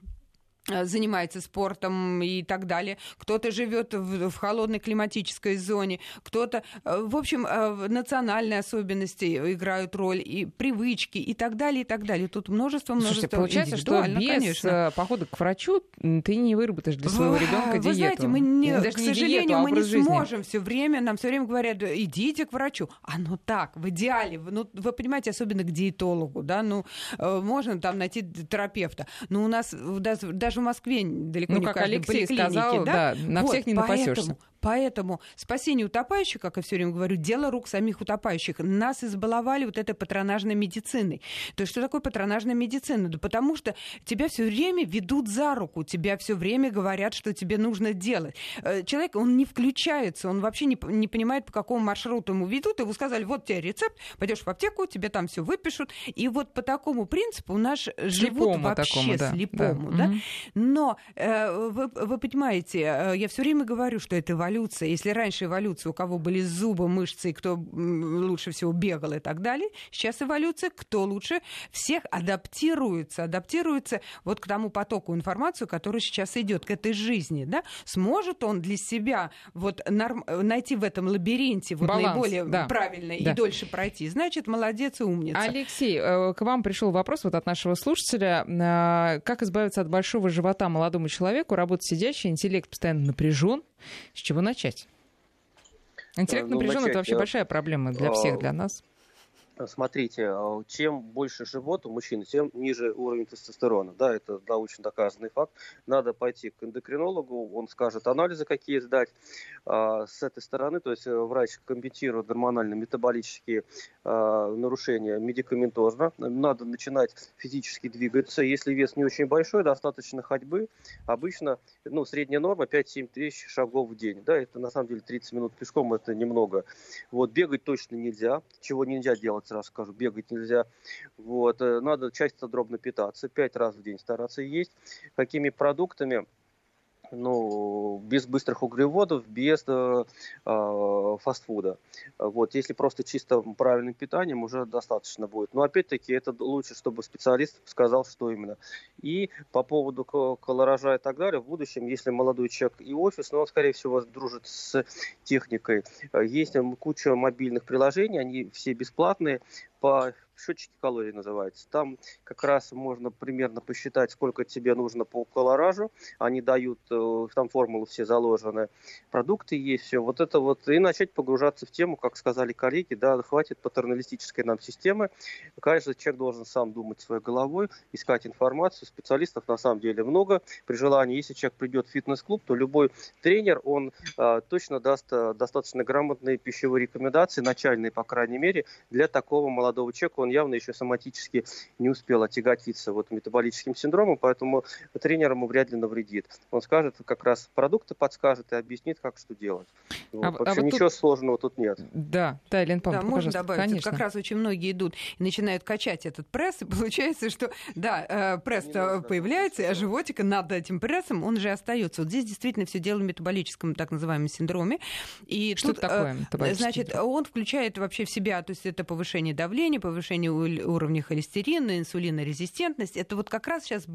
S2: занимается спортом и так далее. Кто-то живет в, в холодной климатической зоне, кто-то, э, в общем, э, национальные особенности играют роль, и привычки, и так далее, и так далее. Тут множество, множество Слушайте,
S1: получается, что без конечно. похода к врачу ты не выработаешь для своего ребенка диету. Вы
S2: знаете, мы не, Даже к не сожалению, диету, а мы не жизни. сможем все время, нам все время говорят, идите к врачу. А ну так, в идеале, ну, вы понимаете, особенно к диетологу, да, ну, можно там найти терапевта. Но у нас даже даже в Москве далеко
S1: ну,
S2: не
S1: как Алексей сказал, да, да на вот, всех не напасешься.
S2: Поэтому спасение утопающих, как я все время говорю, дело рук самих утопающих. Нас избаловали вот этой патронажной медициной. То есть что такое патронажная медицина? Да потому что тебя все время ведут за руку, тебя все время говорят, что тебе нужно делать. Э, человек, он не включается, он вообще не, не понимает, по какому маршруту ему ведут. Ему сказали, вот тебе рецепт, пойдешь в аптеку, тебе там все выпишут. И вот по такому принципу наш живут вообще такому, да. слепому. Да. Да? Угу. Но э, вы, вы понимаете, э, я все время говорю, что это эволюция эволюция. Если раньше эволюция, у кого были зубы, мышцы, и кто лучше всего бегал и так далее, сейчас эволюция, кто лучше всех адаптируется, адаптируется вот к тому потоку информации, который сейчас идет, к этой жизни, да? Сможет он для себя вот норм... найти в этом лабиринте вот Баланс, наиболее да. правильно да. и дольше пройти, значит, молодец и умница.
S1: Алексей, э, к вам пришел вопрос вот от нашего слушателя. Э, как избавиться от большого живота молодому человеку, работа сидящий, интеллект постоянно напряжен, с чего начать? Интеллект ну, напряжен это вообще большая проблема для всех, для нас.
S3: Смотрите, а, чем больше живот у мужчины, тем ниже уровень тестостерона. Да, это научно доказанный факт. Надо пойти к эндокринологу, он скажет анализы какие сдать. А, с этой стороны, то есть э, врач компенсирует гормонально-метаболические а, нарушения медикаментозно. Надо начинать физически двигаться. Если вес не очень большой, достаточно ходьбы. Обычно ну, средняя норма 5-7 тысяч шагов в день. Да, это на самом деле 30 минут пешком, это немного. Вот, бегать точно нельзя. Чего нельзя делать, сразу скажу, бегать нельзя. Вот, э, надо часто дробно питаться, 5 раз в день стараться есть. Какими продуктами? Ну, без быстрых углеводов, без э, э, фастфуда. Вот, если просто чисто правильным питанием, уже достаточно будет. Но опять-таки это лучше, чтобы специалист сказал, что именно. И по поводу колоража и так далее, в будущем, если молодой человек и офис, но он, скорее всего, дружит с техникой, э, есть куча мобильных приложений, они все бесплатные, по счетчики калорий называется. Там как раз можно примерно посчитать, сколько тебе нужно по колоражу. Они дают, э, там формулы все заложены, продукты есть, все. Вот это вот. И начать погружаться в тему, как сказали коллеги, да, хватит патерналистической нам системы. Каждый человек должен сам думать своей головой, искать информацию. Специалистов на самом деле много. При желании, если человек придет в фитнес-клуб, то любой тренер, он а, точно даст а, достаточно грамотные пищевые рекомендации, начальные, по крайней мере, для такого молодого человека. Он явно еще соматически не успел отяготиться вот метаболическим синдромом, поэтому тренер ему вряд ли навредит. Он скажет, как раз продукты подскажет и объяснит, как что делать. Вот. А, Вообще а вот ничего тут... сложного тут нет.
S1: Да, да, Лен Павловна,
S2: да, можно добавить. Конечно. Как раз очень многие идут и начинают качать этот пресс, и получается, что да, э, пресс появляется, а животика над этим прессом, он же остается. Вот здесь действительно все дело в метаболическом так называемом синдроме.
S1: И что тут, такое
S2: э, Значит, он включает вообще в себя, то есть это повышение давления, повышение повышение уровня холестерина, инсулинорезистентность. Это вот как раз сейчас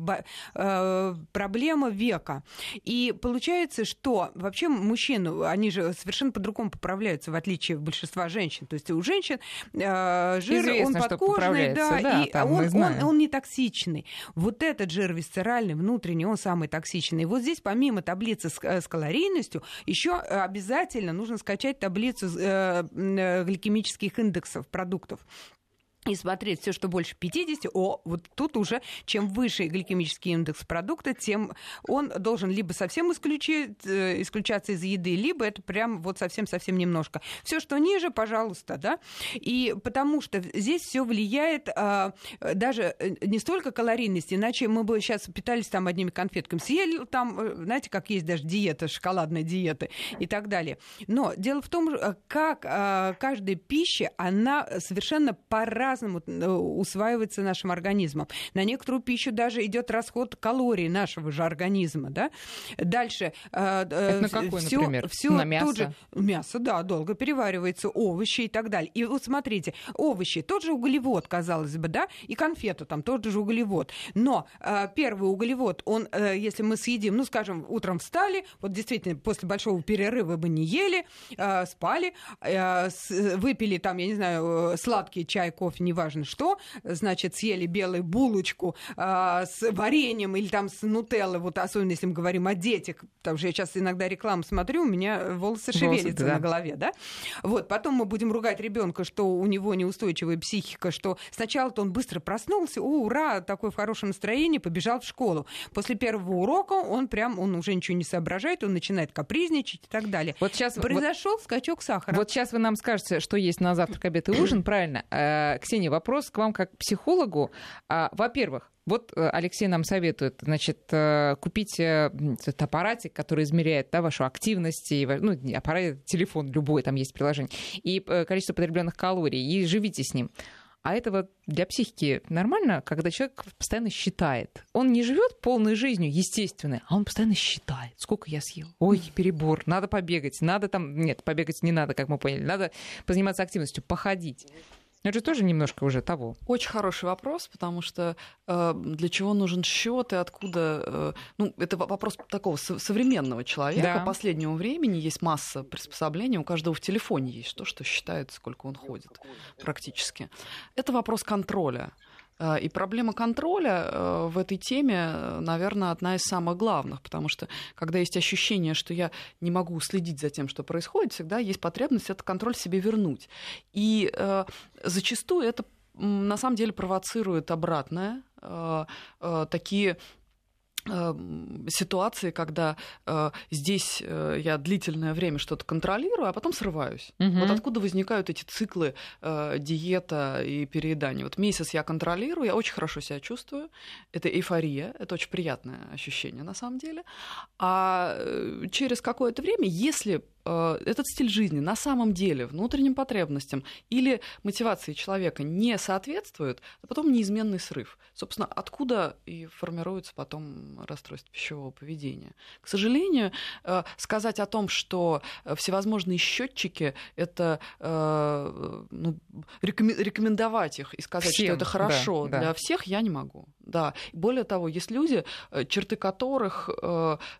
S2: э, проблема века. И получается, что вообще мужчины, они же совершенно по-другому поправляются, в отличие от большинства женщин. То есть у женщин э, жир, Известно, он подкожный, да, да, и он, он, он не токсичный. Вот этот жир висцеральный, внутренний, он самый токсичный. И вот здесь помимо таблицы с, э, с калорийностью, еще обязательно нужно скачать таблицу э, э, гликемических индексов продуктов и смотреть все, что больше 50, о, вот тут уже, чем выше гликемический индекс продукта, тем он должен либо совсем исключить, э, исключаться из еды, либо это прям вот совсем-совсем немножко. Все, что ниже, пожалуйста, да, и потому что здесь все влияет а, даже э, не столько калорийность, иначе мы бы сейчас питались там одними конфетками, съели там, э, знаете, как есть даже диета, шоколадная диета и так далее. Но дело в том, как а, каждая пища, она совершенно по-разному по-разному э, усваивается нашим организмом. На некоторую пищу даже идет расход калорий нашего же организма. Да? Дальше.
S1: Э, э, Это на какой, всё, например? Всё на мясо?
S2: Тут же, мясо, да, долго переваривается, овощи и так далее. И вот смотрите, овощи, тот же углевод, казалось бы, да, и конфета там тот же углевод. Но первый углевод, он, если мы съедим, ну, скажем, утром встали, вот действительно, после большого перерыва мы не ели, спали, выпили там, я не знаю, сладкий чай, кофе, неважно что, значит, съели белую булочку э, с вареньем или там с нутеллой, вот особенно если мы говорим о детях, потому что я сейчас иногда рекламу смотрю, у меня волосы шевелятся да. на голове, да? Вот, потом мы будем ругать ребенка, что у него неустойчивая психика, что сначала-то он быстро проснулся, о, ура, такое в хорошем настроении, побежал в школу. После первого урока он прям, он уже ничего не соображает, он начинает капризничать и так далее. Вот сейчас произошел вот, скачок сахара.
S1: Вот сейчас вы нам скажете, что есть на завтрак, обед и ужин, правильно? Э, Ксения вопрос к вам как к психологу. А, во-первых, вот э, Алексей нам советует, значит, э, купить э, этот аппаратик, который измеряет да, вашу активность, и, ну, аппарат, телефон любой, там есть приложение, и количество потребленных калорий, и живите с ним. А это вот для психики нормально, когда человек постоянно считает. Он не живет полной жизнью, естественной, а он постоянно считает, сколько я съел. Ой, перебор, надо побегать, надо там... Нет, побегать не надо, как мы поняли. Надо позаниматься активностью, походить. Это же тоже немножко уже того.
S4: Очень хороший вопрос, потому что э, для чего нужен счет и откуда... Э, ну, это вопрос такого современного человека. Да. Последнего времени есть масса приспособлений. У каждого в телефоне есть то, что считает, сколько он ходит практически. Это вопрос контроля. Э, и проблема контроля э, в этой теме, наверное, одна из самых главных, потому что когда есть ощущение, что я не могу следить за тем, что происходит, всегда есть потребность этот контроль себе вернуть. И зачастую это на самом деле провоцирует обратное, такие ситуации, когда э, здесь э, я длительное время что-то контролирую, а потом срываюсь. Угу. Вот откуда возникают эти циклы э, диета и переедания. Вот месяц я контролирую, я очень хорошо себя чувствую, это эйфория, это очень приятное ощущение на самом деле. А э, через какое-то время, если Э, этот стиль жизни на самом деле внутренним потребностям или мотивации человека не соответствует, а потом неизменный срыв. Собственно, откуда и формируется потом расстройство пищевого поведения. К сожалению, э, сказать о том, что э, всевозможные счетчики это ну, рекомендовать их и сказать, Всем, что это хорошо да, для да. всех, я не могу. Да. Более того, есть люди, черты которых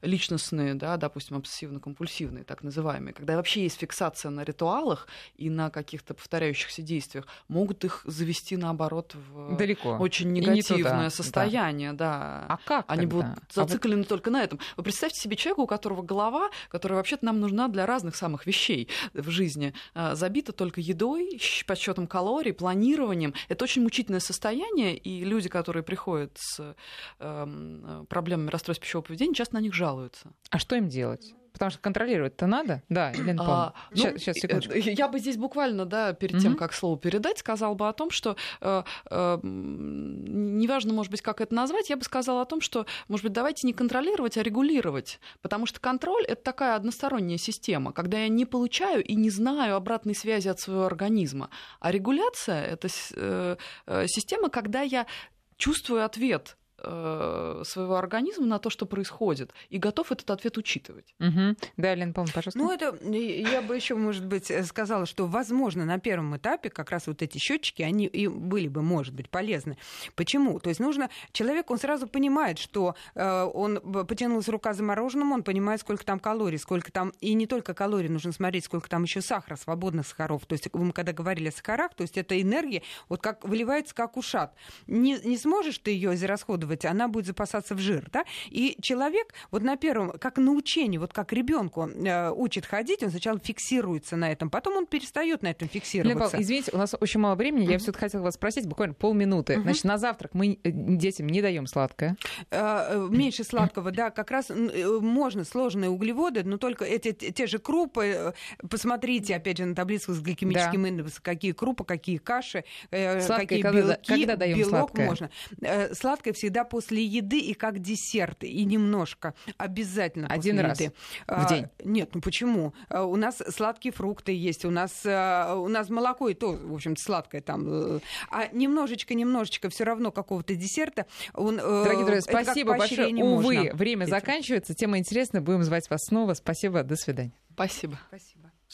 S4: личностные, да, допустим, обсессивно-компульсивные, так называемые, когда вообще есть фиксация на ритуалах и на каких-то повторяющихся действиях, могут их завести наоборот в
S1: Далеко.
S4: очень негативное не состояние. Да.
S1: А как?
S4: Они тогда? будут зациклены а вот... только на этом. Вы представьте себе человека, у которого голова, которая вообще-то нам нужна для разных самых вещей в жизни, а, забита только едой, подсчетом калорий, планированием. Это очень мучительное состояние, и люди, которые приходят с э, проблемами расстройства пищевого поведения, часто на них жалуются.
S1: А что им делать? Потому что контролировать-то надо. Да, Елена а,
S4: сейчас, ну, сейчас, секундочку. Э, я бы здесь буквально, да, перед тем, как слово передать, сказал бы о том, что э, э, неважно, может быть, как это назвать, я бы сказала о том, что, может быть, давайте не контролировать, а регулировать. Потому что контроль — это такая односторонняя система, когда я не получаю и не знаю обратной связи от своего организма. А регуляция — это э, э, система, когда я чувствую ответ своего организма на то, что происходит, и готов этот ответ учитывать.
S1: Угу. Да, Лен, помню, пожалуйста.
S2: Ну, это я бы еще, может быть, э, сказала, что, возможно, на первом этапе как раз вот эти счетчики, они и были бы, может быть, полезны. Почему? То есть нужно человек, он сразу понимает, что э, он потянулась рука за мороженым, он понимает, сколько там калорий, сколько там, и не только калорий, нужно смотреть, сколько там еще сахара, свободных сахаров. То есть мы когда говорили о сахарах, то есть эта энергия вот как выливается как ушат. Не, не сможешь ты ее израсходовать откладывать, она будет запасаться в жир. Да? И человек вот на первом, как на учении, вот как ребенку э, учит ходить, он сначала фиксируется на этом, потом он перестает на этом фиксироваться.
S1: Лена, извините, у нас очень мало времени, mm-hmm. я все-таки хотела вас спросить, буквально полминуты. Mm-hmm. Значит, на завтрак мы э, детям не даем сладкое.
S2: Э, э, меньше сладкого, да, как раз можно сложные углеводы, но только эти те же крупы, посмотрите, опять же, на таблицу с гликемическим да. индексом, какие крупы, какие каши,
S1: сладкое,
S2: какие
S1: когда, белки, когда даем белок сладкое?
S2: можно. Сладкое всегда после еды и как десерт, и немножко. Обязательно
S1: Один раз
S2: еды.
S1: в день?
S2: А, нет, ну почему? А, у нас сладкие фрукты есть, у нас, а, у нас молоко и то, в общем-то, сладкое там. Э, а немножечко-немножечко все равно какого-то десерта. Он,
S1: э, Дорогие друзья, спасибо большое. Увы, можно. время заканчивается. Тема интересная. Будем звать вас снова. Спасибо. До свидания.
S4: Спасибо.
S2: Спасибо.